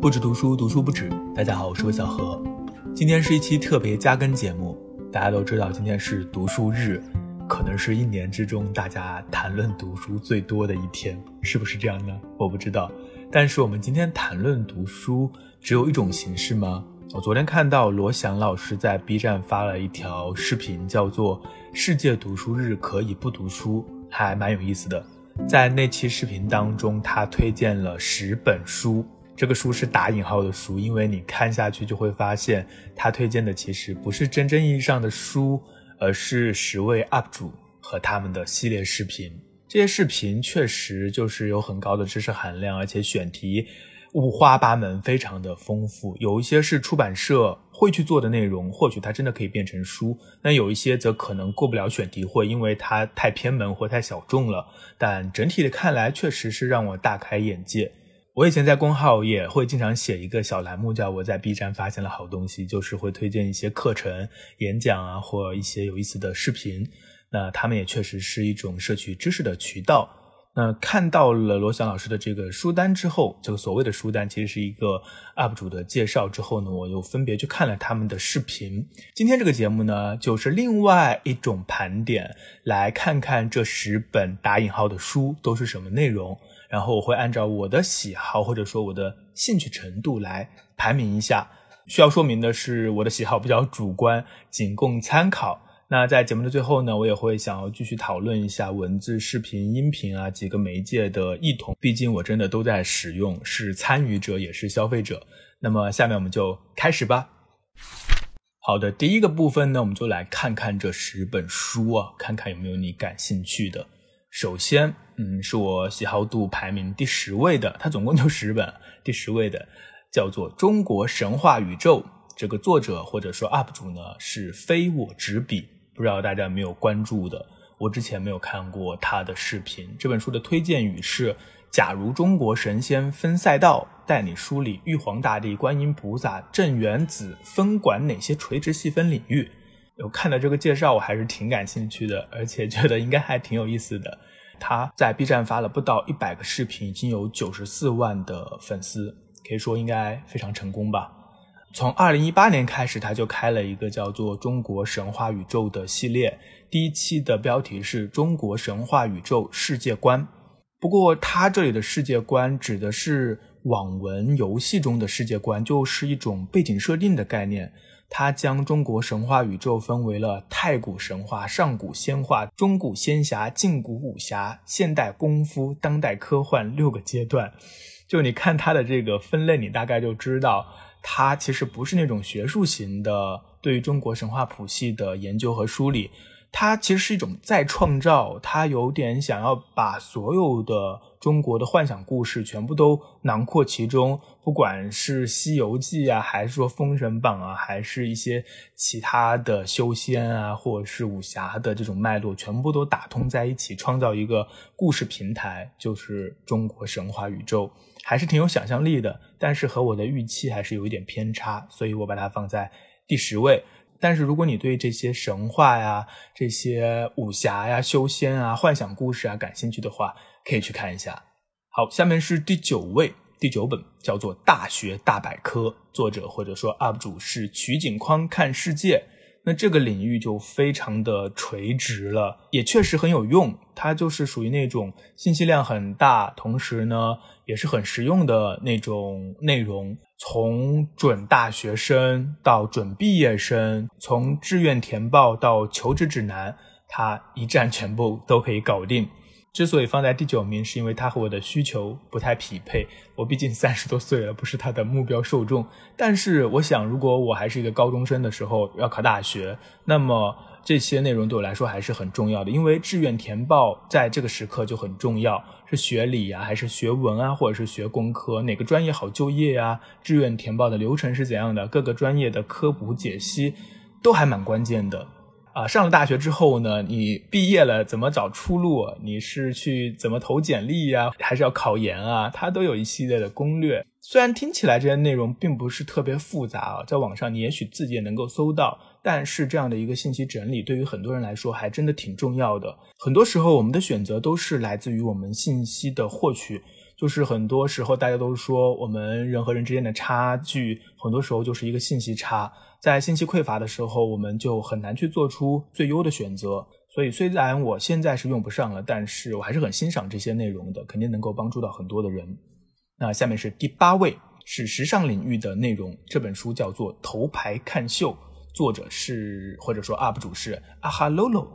不止读书，读书不止。大家好，我是魏小何。今天是一期特别加更节目。大家都知道，今天是读书日，可能是一年之中大家谈论读书最多的一天，是不是这样呢？我不知道。但是我们今天谈论读书，只有一种形式吗？我昨天看到罗翔老师在 B 站发了一条视频，叫做《世界读书日可以不读书》，还蛮有意思的。在那期视频当中，他推荐了十本书。这个书是打引号的书，因为你看下去就会发现，他推荐的其实不是真正意义上的书，而是十位 UP 主和他们的系列视频。这些视频确实就是有很高的知识含量，而且选题五花八门，非常的丰富。有一些是出版社会去做的内容，或许它真的可以变成书；那有一些则可能过不了选题会，因为它太偏门或太小众了。但整体的看来，确实是让我大开眼界。我以前在公号也会经常写一个小栏目，叫我在 B 站发现了好东西，就是会推荐一些课程、演讲啊，或一些有意思的视频。那他们也确实是一种摄取知识的渠道。那看到了罗翔老师的这个书单之后，这个所谓的书单其实是一个 UP 主的介绍之后呢，我又分别去看了他们的视频。今天这个节目呢，就是另外一种盘点，来看看这十本打引号的书都是什么内容。然后我会按照我的喜好或者说我的兴趣程度来排名一下。需要说明的是，我的喜好比较主观，仅供参考。那在节目的最后呢，我也会想要继续讨论一下文字、视频、音频啊几个媒介的异同。毕竟我真的都在使用，是参与者也是消费者。那么下面我们就开始吧。好的，第一个部分呢，我们就来看看这十本书啊，看看有没有你感兴趣的。首先，嗯，是我喜好度排名第十位的，它总共就十本，第十位的叫做《中国神话宇宙》，这个作者或者说 UP 主呢是非我执笔，不知道大家有没有关注的？我之前没有看过他的视频。这本书的推荐语是：假如中国神仙分赛道，带你梳理玉皇大帝、观音菩萨、镇元子分管哪些垂直细分领域。有看到这个介绍，我还是挺感兴趣的，而且觉得应该还挺有意思的。他在 B 站发了不到一百个视频，已经有九十四万的粉丝，可以说应该非常成功吧。从二零一八年开始，他就开了一个叫做《中国神话宇宙》的系列，第一期的标题是中国神话宇宙世界观。不过他这里的世界观指的是网文游戏中的世界观，就是一种背景设定的概念。他将中国神话宇宙分为了太古神话、上古仙话、中古仙侠、近古武侠、现代功夫、当代科幻六个阶段。就你看他的这个分类，你大概就知道，他其实不是那种学术型的对于中国神话谱系的研究和梳理。它其实是一种再创造，它有点想要把所有的中国的幻想故事全部都囊括其中，不管是《西游记》啊，还是说《封神榜》啊，还是一些其他的修仙啊，或者是武侠的这种脉络，全部都打通在一起，创造一个故事平台，就是中国神话宇宙，还是挺有想象力的。但是和我的预期还是有一点偏差，所以我把它放在第十位。但是如果你对这些神话呀、这些武侠呀、修仙啊、幻想故事啊感兴趣的话，可以去看一下。好，下面是第九位，第九本叫做《大学大百科》，作者或者说 UP 主是取景框看世界。那这个领域就非常的垂直了，也确实很有用。它就是属于那种信息量很大，同时呢也是很实用的那种内容。从准大学生到准毕业生，从志愿填报到求职指南，它一站全部都可以搞定。之所以放在第九名，是因为它和我的需求不太匹配。我毕竟三十多岁了，不是它的目标受众。但是我想，如果我还是一个高中生的时候要考大学，那么这些内容对我来说还是很重要的。因为志愿填报在这个时刻就很重要，是学理啊，还是学文啊，或者是学工科，哪个专业好就业啊？志愿填报的流程是怎样的？各个专业的科普解析都还蛮关键的。啊，上了大学之后呢，你毕业了怎么找出路？你是去怎么投简历呀，还是要考研啊？它都有一系列的攻略。虽然听起来这些内容并不是特别复杂啊，在网上你也许自己也能够搜到，但是这样的一个信息整理对于很多人来说还真的挺重要的。很多时候我们的选择都是来自于我们信息的获取，就是很多时候大家都说我们人和人之间的差距，很多时候就是一个信息差。在信息匮乏的时候，我们就很难去做出最优的选择。所以虽然我现在是用不上了，但是我还是很欣赏这些内容的，肯定能够帮助到很多的人。那下面是第八位。是时尚领域的内容。这本书叫做《头牌看秀》，作者是或者说 UP 主是阿哈 Lolo。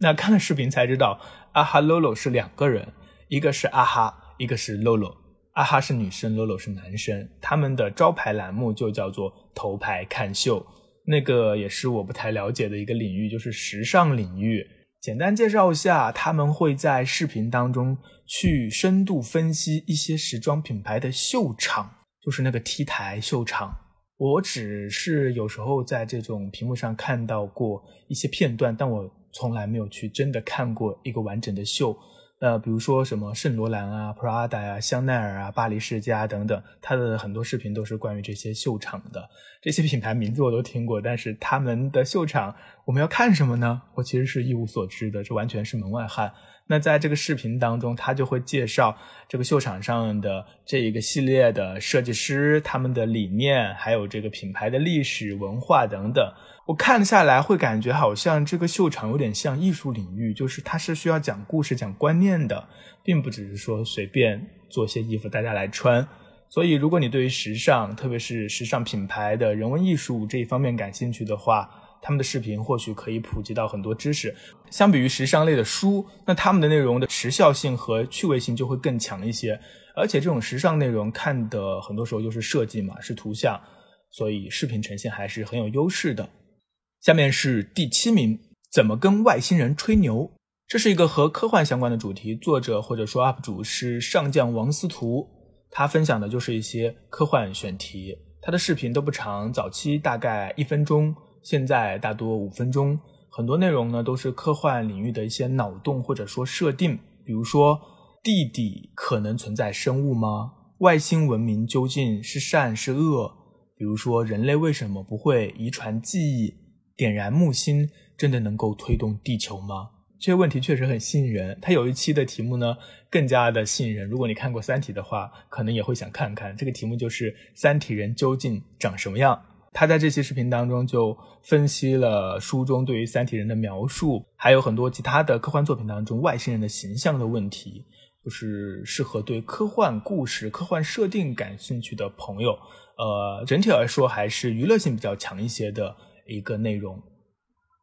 那看了视频才知道，阿哈 Lolo 是两个人，一个是阿哈，一个是 Lolo。阿哈是女生，Lolo 是男生。他们的招牌栏目就叫做《头牌看秀》，那个也是我不太了解的一个领域，就是时尚领域。简单介绍一下，他们会在视频当中去深度分析一些时装品牌的秀场。就是那个 T 台秀场，我只是有时候在这种屏幕上看到过一些片段，但我从来没有去真的看过一个完整的秀。呃，比如说什么圣罗兰啊、Prada 呀、香奈儿啊、巴黎世家等等，它的很多视频都是关于这些秀场的。这些品牌名字我都听过，但是他们的秀场我们要看什么呢？我其实是一无所知的，这完全是门外汉。那在这个视频当中，他就会介绍这个秀场上的这一个系列的设计师、他们的理念，还有这个品牌的历史文化等等。我看下来会感觉好像这个秀场有点像艺术领域，就是它是需要讲故事、讲观念的，并不只是说随便做些衣服大家来穿。所以，如果你对于时尚，特别是时尚品牌的人文艺术这一方面感兴趣的话，他们的视频或许可以普及到很多知识。相比于时尚类的书，那他们的内容的时效性和趣味性就会更强一些。而且这种时尚内容看的很多时候就是设计嘛，是图像，所以视频呈现还是很有优势的。下面是第七名，怎么跟外星人吹牛？这是一个和科幻相关的主题，作者或者说 UP 主是上将王思图，他分享的就是一些科幻选题。他的视频都不长，早期大概一分钟。现在大多五分钟，很多内容呢都是科幻领域的一些脑洞或者说设定，比如说地底可能存在生物吗？外星文明究竟是善是恶？比如说人类为什么不会遗传记忆？点燃木星真的能够推动地球吗？这些问题确实很吸引人。他有一期的题目呢更加的吸引人。如果你看过《三体》的话，可能也会想看看。这个题目就是三体人究竟长什么样？他在这期视频当中就分析了书中对于三体人的描述，还有很多其他的科幻作品当中外星人的形象的问题，就是适合对科幻故事、科幻设定感兴趣的朋友。呃，整体来说还是娱乐性比较强一些的一个内容。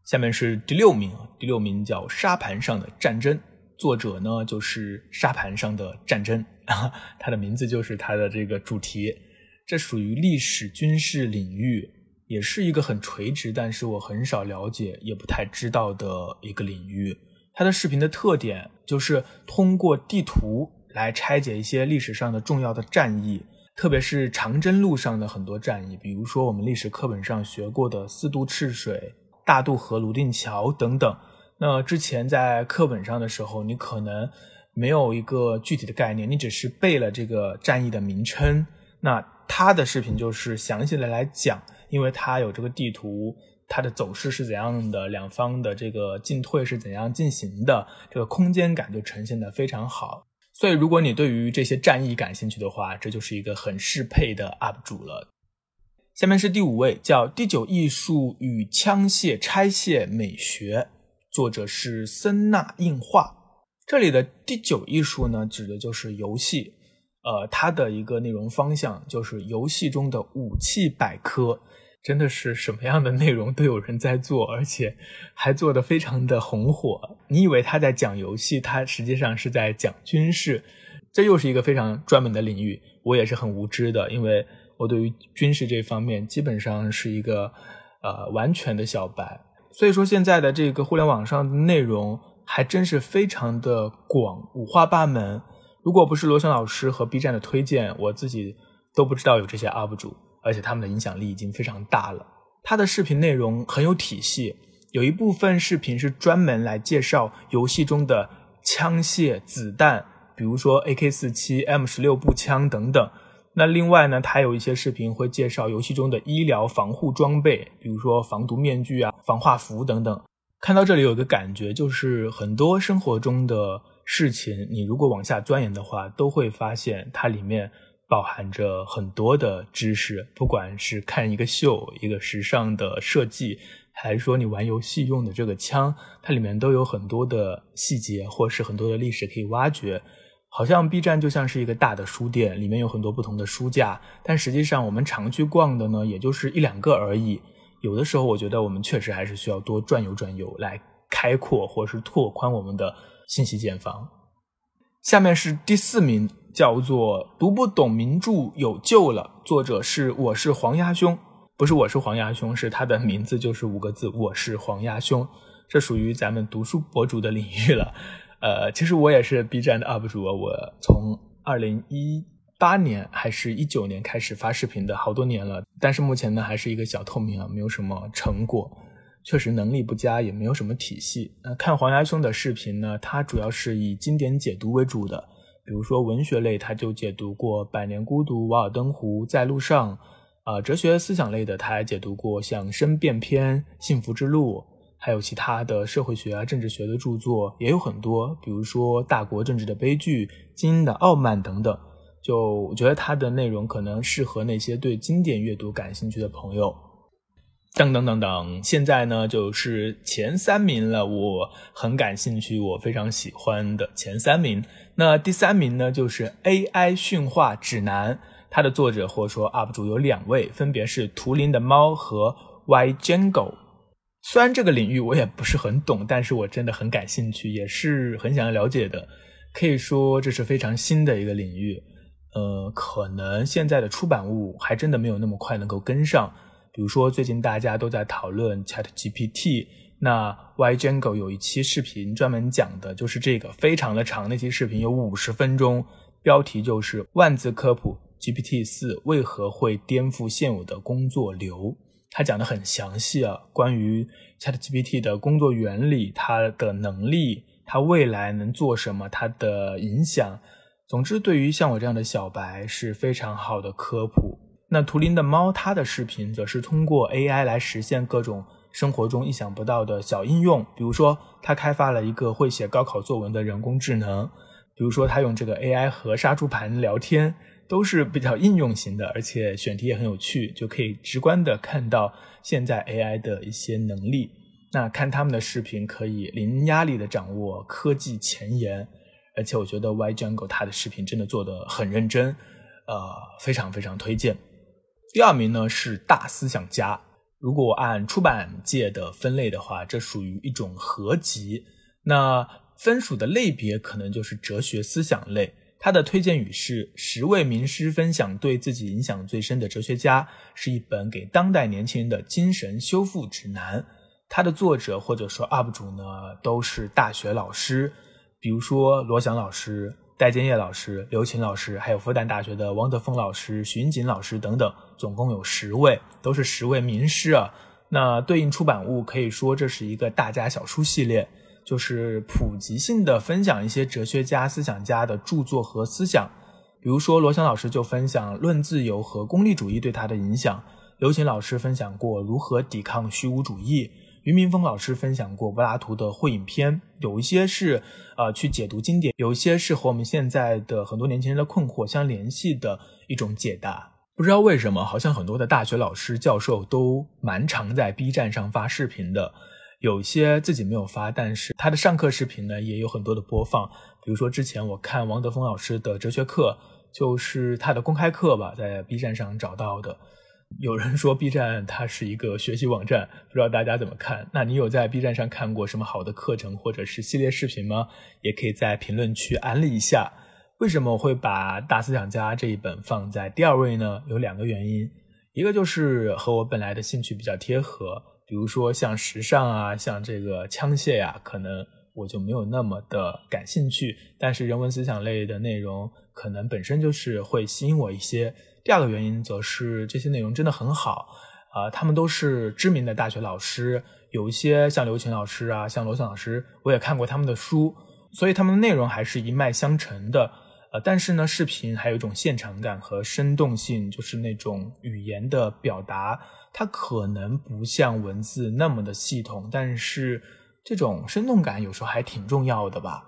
下面是第六名，第六名叫《沙盘上的战争》，作者呢就是《沙盘上的战争》，他的名字就是他的这个主题。这属于历史军事领域，也是一个很垂直，但是我很少了解，也不太知道的一个领域。它的视频的特点就是通过地图来拆解一些历史上的重要的战役，特别是长征路上的很多战役，比如说我们历史课本上学过的四渡赤水、大渡河、泸定桥等等。那之前在课本上的时候，你可能没有一个具体的概念，你只是背了这个战役的名称。那他的视频就是详细的来讲，因为他有这个地图，它的走势是怎样的，两方的这个进退是怎样进行的，这个空间感就呈现的非常好。所以，如果你对于这些战役感兴趣的话，这就是一个很适配的 UP 主了。下面是第五位，叫《第九艺术与枪械拆卸美学》，作者是森纳映画。这里的第九艺术呢，指的就是游戏。呃，它的一个内容方向就是游戏中的武器百科，真的是什么样的内容都有人在做，而且还做得非常的红火。你以为他在讲游戏，他实际上是在讲军事，这又是一个非常专门的领域。我也是很无知的，因为我对于军事这方面基本上是一个呃完全的小白。所以说，现在的这个互联网上的内容还真是非常的广，五花八门。如果不是罗翔老师和 B 站的推荐，我自己都不知道有这些 UP 主，而且他们的影响力已经非常大了。他的视频内容很有体系，有一部分视频是专门来介绍游戏中的枪械、子弹，比如说 AK 四七、M 十六步枪等等。那另外呢，他有一些视频会介绍游戏中的医疗防护装备，比如说防毒面具啊、防化服等等。看到这里有一个感觉，就是很多生活中的事情，你如果往下钻研的话，都会发现它里面包含着很多的知识。不管是看一个秀、一个时尚的设计，还是说你玩游戏用的这个枪，它里面都有很多的细节，或是很多的历史可以挖掘。好像 B 站就像是一个大的书店，里面有很多不同的书架，但实际上我们常去逛的呢，也就是一两个而已。有的时候，我觉得我们确实还是需要多转悠转悠，来开阔或是拓宽我们的信息茧房。下面是第四名，叫做“读不懂名著有救了”，作者是我是黄鸭兄，不是我是黄鸭兄，是他的名字就是五个字，我是黄鸭兄，这属于咱们读书博主的领域了。呃，其实我也是 B 站的 UP 主，我从二零一八年还是一九年开始发视频的，好多年了。但是目前呢，还是一个小透明啊，没有什么成果，确实能力不佳，也没有什么体系。呃，看黄牙兄的视频呢，他主要是以经典解读为主的，比如说文学类，他就解读过《百年孤独》《瓦尔登湖》《在路上》，啊，哲学思想类的，他还解读过像《申辩篇》《幸福之路》。还有其他的社会学啊、政治学的著作也有很多，比如说《大国政治的悲剧》《精英的傲慢》等等。就我觉得它的内容可能适合那些对经典阅读感兴趣的朋友。等等等等，现在呢就是前三名了，我很感兴趣，我非常喜欢的前三名。那第三名呢就是 AI 驯化指南，它的作者或者说 UP 主有两位，分别是图灵的猫和 Y Jango。虽然这个领域我也不是很懂，但是我真的很感兴趣，也是很想要了解的。可以说这是非常新的一个领域，呃，可能现在的出版物还真的没有那么快能够跟上。比如说最近大家都在讨论 Chat GPT，那 Y j a n g o 有一期视频专门讲的就是这个，非常的长，那期视频有五十分钟，标题就是万字科普 GPT 四为何会颠覆现有的工作流。他讲的很详细啊，关于 ChatGPT 的工作原理、它的能力、它未来能做什么、它的影响。总之，对于像我这样的小白是非常好的科普。那图灵的猫，它的视频则是通过 AI 来实现各种生活中意想不到的小应用，比如说，它开发了一个会写高考作文的人工智能，比如说，它用这个 AI 和杀猪盘聊天。都是比较应用型的，而且选题也很有趣，就可以直观的看到现在 AI 的一些能力。那看他们的视频，可以零压力的掌握科技前沿，而且我觉得 Y Jungle 他的视频真的做的很认真，呃，非常非常推荐。第二名呢是大思想家，如果按出版界的分类的话，这属于一种合集，那分属的类别可能就是哲学思想类。他的推荐语是：十位名师分享对自己影响最深的哲学家，是一本给当代年轻人的精神修复指南。他的作者或者说 UP 主呢，都是大学老师，比如说罗翔老师、戴建业老师、刘琴老师，还有复旦大学的王德峰老师、徐云锦老师等等，总共有十位，都是十位名师啊。那对应出版物可以说这是一个大家小书系列。就是普及性的分享一些哲学家、思想家的著作和思想，比如说罗翔老师就分享《论自由》和功利主义对他的影响，刘琴老师分享过如何抵抗虚无主义，俞明峰老师分享过柏拉图的《会影片》，有一些是呃去解读经典，有一些是和我们现在的很多年轻人的困惑相联系的一种解答。不知道为什么，好像很多的大学老师、教授都蛮常在 B 站上发视频的。有些自己没有发，但是他的上课视频呢也有很多的播放。比如说之前我看王德峰老师的哲学课，就是他的公开课吧，在 B 站上找到的。有人说 B 站它是一个学习网站，不知道大家怎么看？那你有在 B 站上看过什么好的课程或者是系列视频吗？也可以在评论区安利一下。为什么我会把《大思想家》这一本放在第二位呢？有两个原因，一个就是和我本来的兴趣比较贴合。比如说像时尚啊，像这个枪械呀，可能我就没有那么的感兴趣。但是人文思想类的内容，可能本身就是会吸引我一些。第二个原因则是这些内容真的很好啊，他们都是知名的大学老师，有一些像刘琴老师啊，像罗翔老师，我也看过他们的书，所以他们的内容还是一脉相承的。呃，但是呢，视频还有一种现场感和生动性，就是那种语言的表达，它可能不像文字那么的系统，但是这种生动感有时候还挺重要的吧。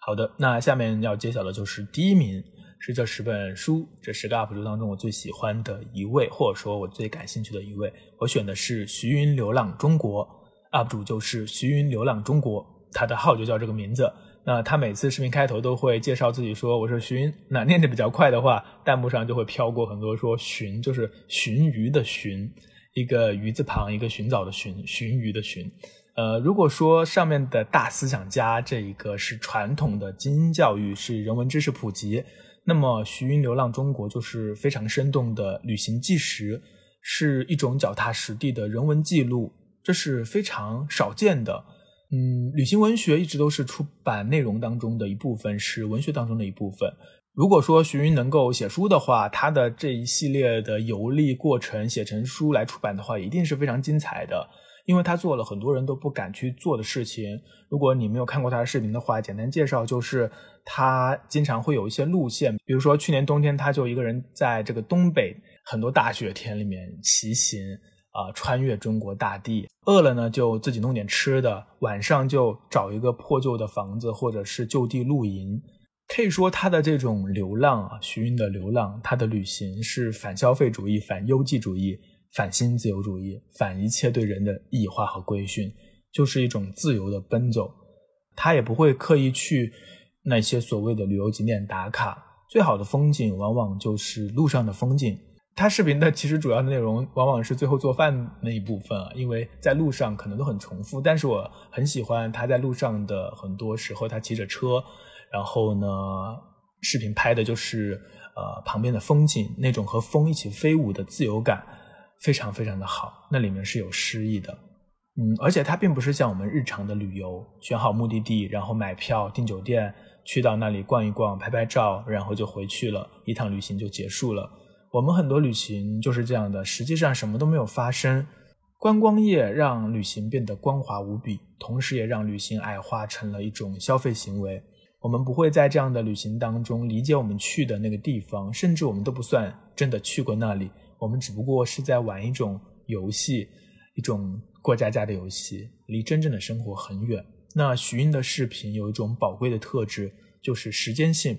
好的，那下面要揭晓的就是第一名，是这十本书，这十个 UP 主当中我最喜欢的一位，或者说我最感兴趣的一位，我选的是徐云流浪中国 UP 主，就是徐云流浪中国，他的号就叫这个名字。那他每次视频开头都会介绍自己说我是徐云，那念的比较快的话，弹幕上就会飘过很多说寻就是寻鱼的寻，一个鱼字旁一个寻找的寻，寻鱼的寻。呃，如果说上面的大思想家这一个是传统的精英教育，是人文知识普及，那么徐云流浪中国就是非常生动的旅行纪实，是一种脚踏实地的人文记录，这是非常少见的。嗯，旅行文学一直都是出版内容当中的一部分，是文学当中的一部分。如果说徐云能够写书的话，他的这一系列的游历过程写成书来出版的话，一定是非常精彩的。因为他做了很多人都不敢去做的事情。如果你没有看过他的视频的话，简单介绍就是他经常会有一些路线，比如说去年冬天他就一个人在这个东北很多大雪天里面骑行。啊，穿越中国大地，饿了呢就自己弄点吃的，晚上就找一个破旧的房子或者是就地露营。可以说他的这种流浪啊，徐云的流浪，他的旅行是反消费主义、反优绩主义、反新自由主义、反一切对人的异化和规训，就是一种自由的奔走。他也不会刻意去那些所谓的旅游景点打卡，最好的风景往往就是路上的风景。他视频的其实主要内容往往是最后做饭那一部分啊，因为在路上可能都很重复。但是我很喜欢他在路上的很多时候，他骑着车，然后呢，视频拍的就是呃旁边的风景，那种和风一起飞舞的自由感，非常非常的好。那里面是有诗意的，嗯，而且它并不是像我们日常的旅游，选好目的地，然后买票订酒店，去到那里逛一逛，拍拍照，然后就回去了，一趟旅行就结束了。我们很多旅行就是这样的，实际上什么都没有发生。观光业让旅行变得光滑无比，同时也让旅行矮化成了一种消费行为。我们不会在这样的旅行当中理解我们去的那个地方，甚至我们都不算真的去过那里。我们只不过是在玩一种游戏，一种过家家的游戏，离真正的生活很远。那徐英的视频有一种宝贵的特质，就是时间性。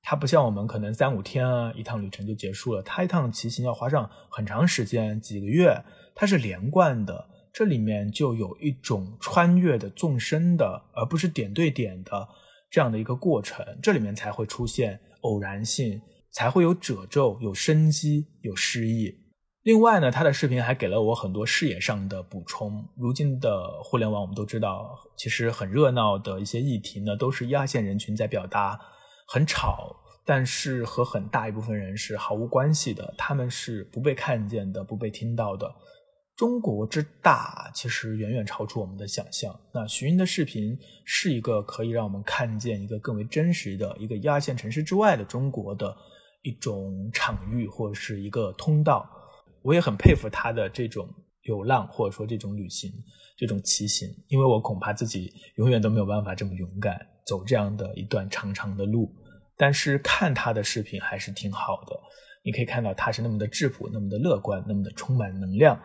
它不像我们可能三五天啊一趟旅程就结束了，它一趟骑行要花上很长时间，几个月，它是连贯的，这里面就有一种穿越的纵深的，而不是点对点的这样的一个过程，这里面才会出现偶然性，才会有褶皱、有生机、有诗意。另外呢，他的视频还给了我很多视野上的补充。如今的互联网，我们都知道，其实很热闹的一些议题呢，都是一二线人群在表达。很吵，但是和很大一部分人是毫无关系的，他们是不被看见的，不被听到的。中国之大，其实远远超出我们的想象。那徐云的视频是一个可以让我们看见一个更为真实的一个一二线城市之外的中国的一种场域，或者是一个通道。我也很佩服他的这种流浪，或者说这种旅行、这种骑行，因为我恐怕自己永远都没有办法这么勇敢走这样的一段长长的路。但是看他的视频还是挺好的，你可以看到他是那么的质朴，那么的乐观，那么的充满能量。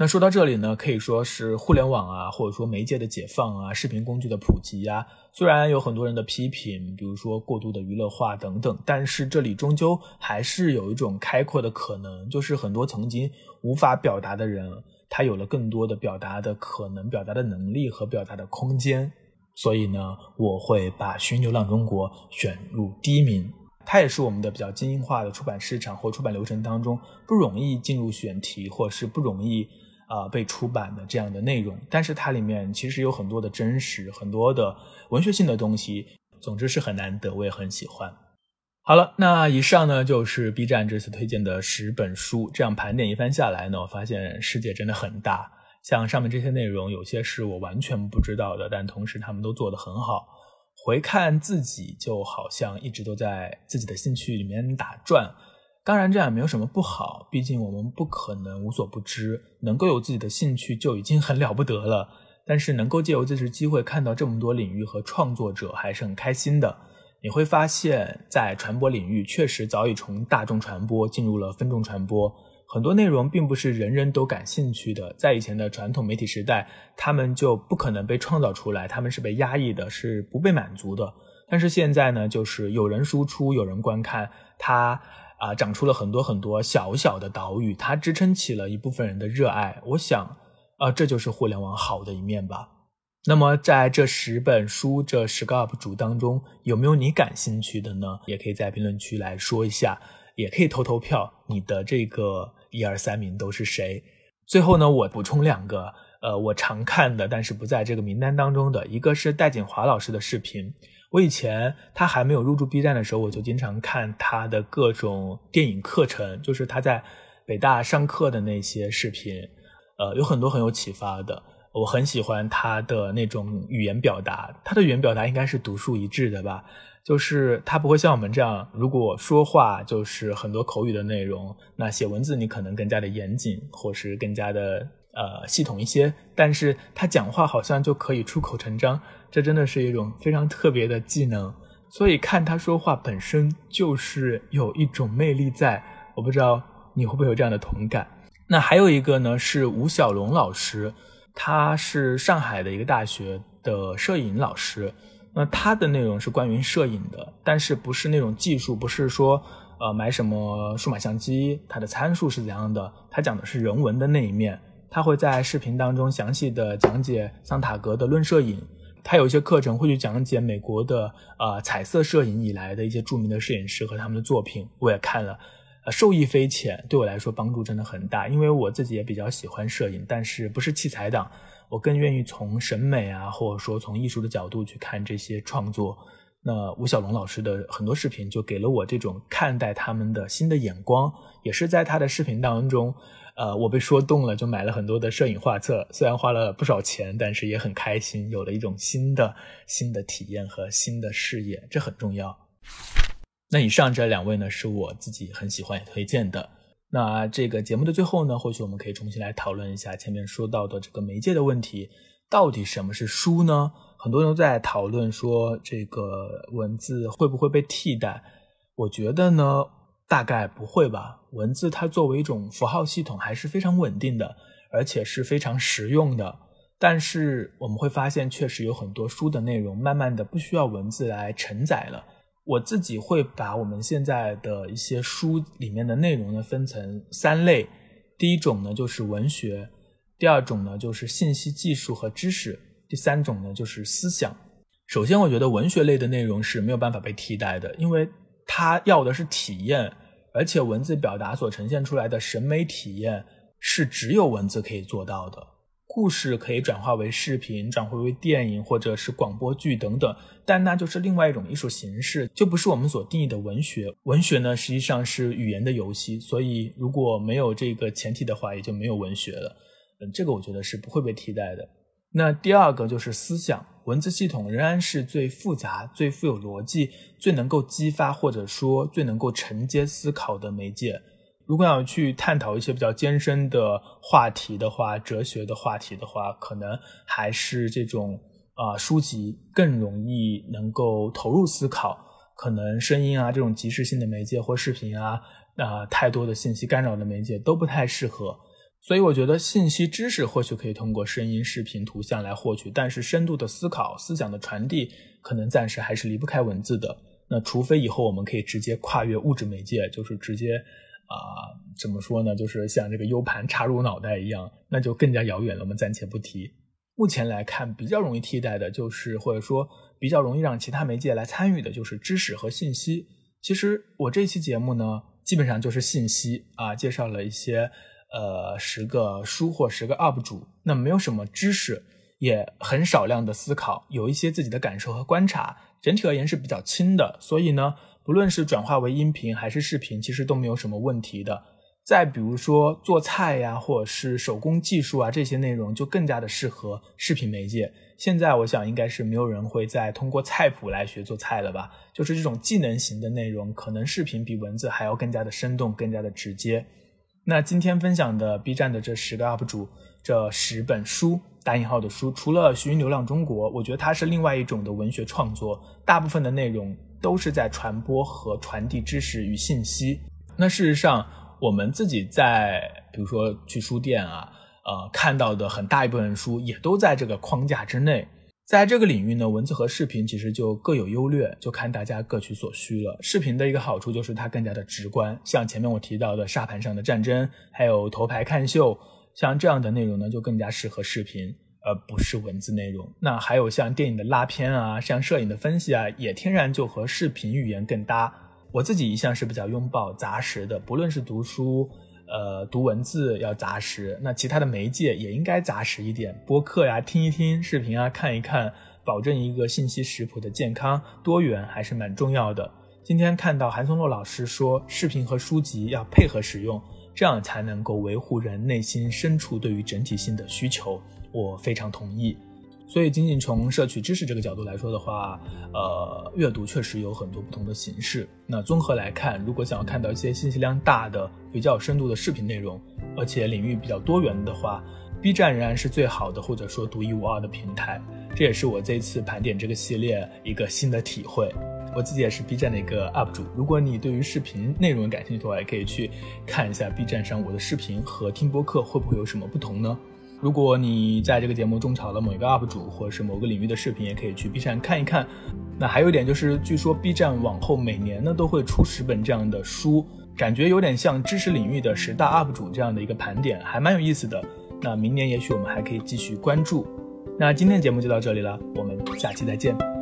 那说到这里呢，可以说是互联网啊，或者说媒介的解放啊，视频工具的普及呀。虽然有很多人的批评，比如说过度的娱乐化等等，但是这里终究还是有一种开阔的可能，就是很多曾经无法表达的人，他有了更多的表达的可能、表达的能力和表达的空间。所以呢，我会把《寻流浪中国》选入第一名。它也是我们的比较精英化的出版市场或出版流程当中不容易进入选题，或是不容易啊被出版的这样的内容。但是它里面其实有很多的真实，很多的文学性的东西。总之是很难得，我也很喜欢。好了，那以上呢就是 B 站这次推荐的十本书。这样盘点一番下来呢，我发现世界真的很大。像上面这些内容，有些是我完全不知道的，但同时他们都做得很好。回看自己，就好像一直都在自己的兴趣里面打转。当然，这样也没有什么不好，毕竟我们不可能无所不知，能够有自己的兴趣就已经很了不得了。但是能够借由这次机会看到这么多领域和创作者，还是很开心的。你会发现在传播领域确实早已从大众传播进入了分众传播。很多内容并不是人人都感兴趣的，在以前的传统媒体时代，他们就不可能被创造出来，他们是被压抑的，是不被满足的。但是现在呢，就是有人输出，有人观看，它啊长出了很多很多小小的岛屿，它支撑起了一部分人的热爱。我想，啊，这就是互联网好的一面吧。那么在这十本书、这十个 UP 主当中，有没有你感兴趣的呢？也可以在评论区来说一下，也可以投投票，你的这个。一二三名都是谁？最后呢，我补充两个，呃，我常看的，但是不在这个名单当中的，一个是戴锦华老师的视频。我以前他还没有入驻 B 站的时候，我就经常看他的各种电影课程，就是他在北大上课的那些视频，呃，有很多很有启发的。我很喜欢他的那种语言表达，他的语言表达应该是独树一帜的吧。就是他不会像我们这样，如果说话就是很多口语的内容，那写文字你可能更加的严谨，或是更加的呃系统一些。但是他讲话好像就可以出口成章，这真的是一种非常特别的技能。所以看他说话本身就是有一种魅力在，我不知道你会不会有这样的同感。那还有一个呢是吴小龙老师，他是上海的一个大学的摄影老师。那他的内容是关于摄影的，但是不是那种技术，不是说呃买什么数码相机，它的参数是怎样的？他讲的是人文的那一面。他会在视频当中详细的讲解桑塔格的论摄影，他有一些课程会去讲解美国的呃彩色摄影以来的一些著名的摄影师和他们的作品，我也看了，呃受益匪浅，对我来说帮助真的很大，因为我自己也比较喜欢摄影，但是不是器材党。我更愿意从审美啊，或者说从艺术的角度去看这些创作。那吴小龙老师的很多视频就给了我这种看待他们的新的眼光，也是在他的视频当中，呃，我被说动了，就买了很多的摄影画册。虽然花了不少钱，但是也很开心，有了一种新的新的体验和新的视野，这很重要。那以上这两位呢，是我自己很喜欢也推荐的。那这个节目的最后呢，或许我们可以重新来讨论一下前面说到的这个媒介的问题，到底什么是书呢？很多人都在讨论说这个文字会不会被替代？我觉得呢，大概不会吧。文字它作为一种符号系统还是非常稳定的，而且是非常实用的。但是我们会发现，确实有很多书的内容慢慢的不需要文字来承载了。我自己会把我们现在的一些书里面的内容呢分成三类，第一种呢就是文学，第二种呢就是信息技术和知识，第三种呢就是思想。首先，我觉得文学类的内容是没有办法被替代的，因为它要的是体验，而且文字表达所呈现出来的审美体验是只有文字可以做到的。故事可以转化为视频，转化为电影，或者是广播剧等等，但那就是另外一种艺术形式，就不是我们所定义的文学。文学呢，实际上是语言的游戏，所以如果没有这个前提的话，也就没有文学了。嗯，这个我觉得是不会被替代的。那第二个就是思想，文字系统仍然是最复杂、最富有逻辑、最能够激发或者说最能够承接思考的媒介。如果要去探讨一些比较艰深的话题的话，哲学的话题的话，可能还是这种啊书籍更容易能够投入思考。可能声音啊这种即时性的媒介或视频啊啊太多的信息干扰的媒介都不太适合。所以我觉得信息知识或许可以通过声音、视频、图像来获取，但是深度的思考、思想的传递，可能暂时还是离不开文字的。那除非以后我们可以直接跨越物质媒介，就是直接。啊，怎么说呢？就是像这个 U 盘插入脑袋一样，那就更加遥远了。我们暂且不提。目前来看，比较容易替代的，就是或者说比较容易让其他媒介来参与的，就是知识和信息。其实我这期节目呢，基本上就是信息啊，介绍了一些呃十个书或十个 UP 主，那没有什么知识，也很少量的思考，有一些自己的感受和观察，整体而言是比较轻的。所以呢。不论是转化为音频还是视频，其实都没有什么问题的。再比如说做菜呀，或者是手工技术啊，这些内容就更加的适合视频媒介。现在我想应该是没有人会再通过菜谱来学做菜了吧？就是这种技能型的内容，可能视频比文字还要更加的生动，更加的直接。那今天分享的 B 站的这十个 UP 主，这十本书打引号的书，除了徐云流浪中国，我觉得它是另外一种的文学创作，大部分的内容。都是在传播和传递知识与信息。那事实上，我们自己在比如说去书店啊，呃，看到的很大一部分书也都在这个框架之内。在这个领域呢，文字和视频其实就各有优劣，就看大家各取所需了。视频的一个好处就是它更加的直观，像前面我提到的沙盘上的战争，还有头牌看秀，像这样的内容呢，就更加适合视频，而不是文字内容。那还有像电影的拉片啊，像摄影的分析啊，也天然就和视频语言更搭。我自己一向是比较拥抱杂食的，不论是读书。呃，读文字要扎实，那其他的媒介也应该扎实一点，播客呀听一听，视频啊看一看，保证一个信息食谱的健康多元还是蛮重要的。今天看到韩松洛老师说，视频和书籍要配合使用，这样才能够维护人内心深处对于整体性的需求，我非常同意。所以，仅仅从摄取知识这个角度来说的话，呃，阅读确实有很多不同的形式。那综合来看，如果想要看到一些信息量大的、比较有深度的视频内容，而且领域比较多元的话，B 站仍然是最好的，或者说独一无二的平台。这也是我这次盘点这个系列一个新的体会。我自己也是 B 站的一个 UP 主，如果你对于视频内容感兴趣的话，也可以去看一下 B 站上我的视频和听播客会不会有什么不同呢？如果你在这个节目种草了某一个 UP 主，或者是某个领域的视频，也可以去 B 站看一看。那还有一点就是，据说 B 站往后每年呢都会出十本这样的书，感觉有点像知识领域的十大 UP 主这样的一个盘点，还蛮有意思的。那明年也许我们还可以继续关注。那今天节目就到这里了，我们下期再见。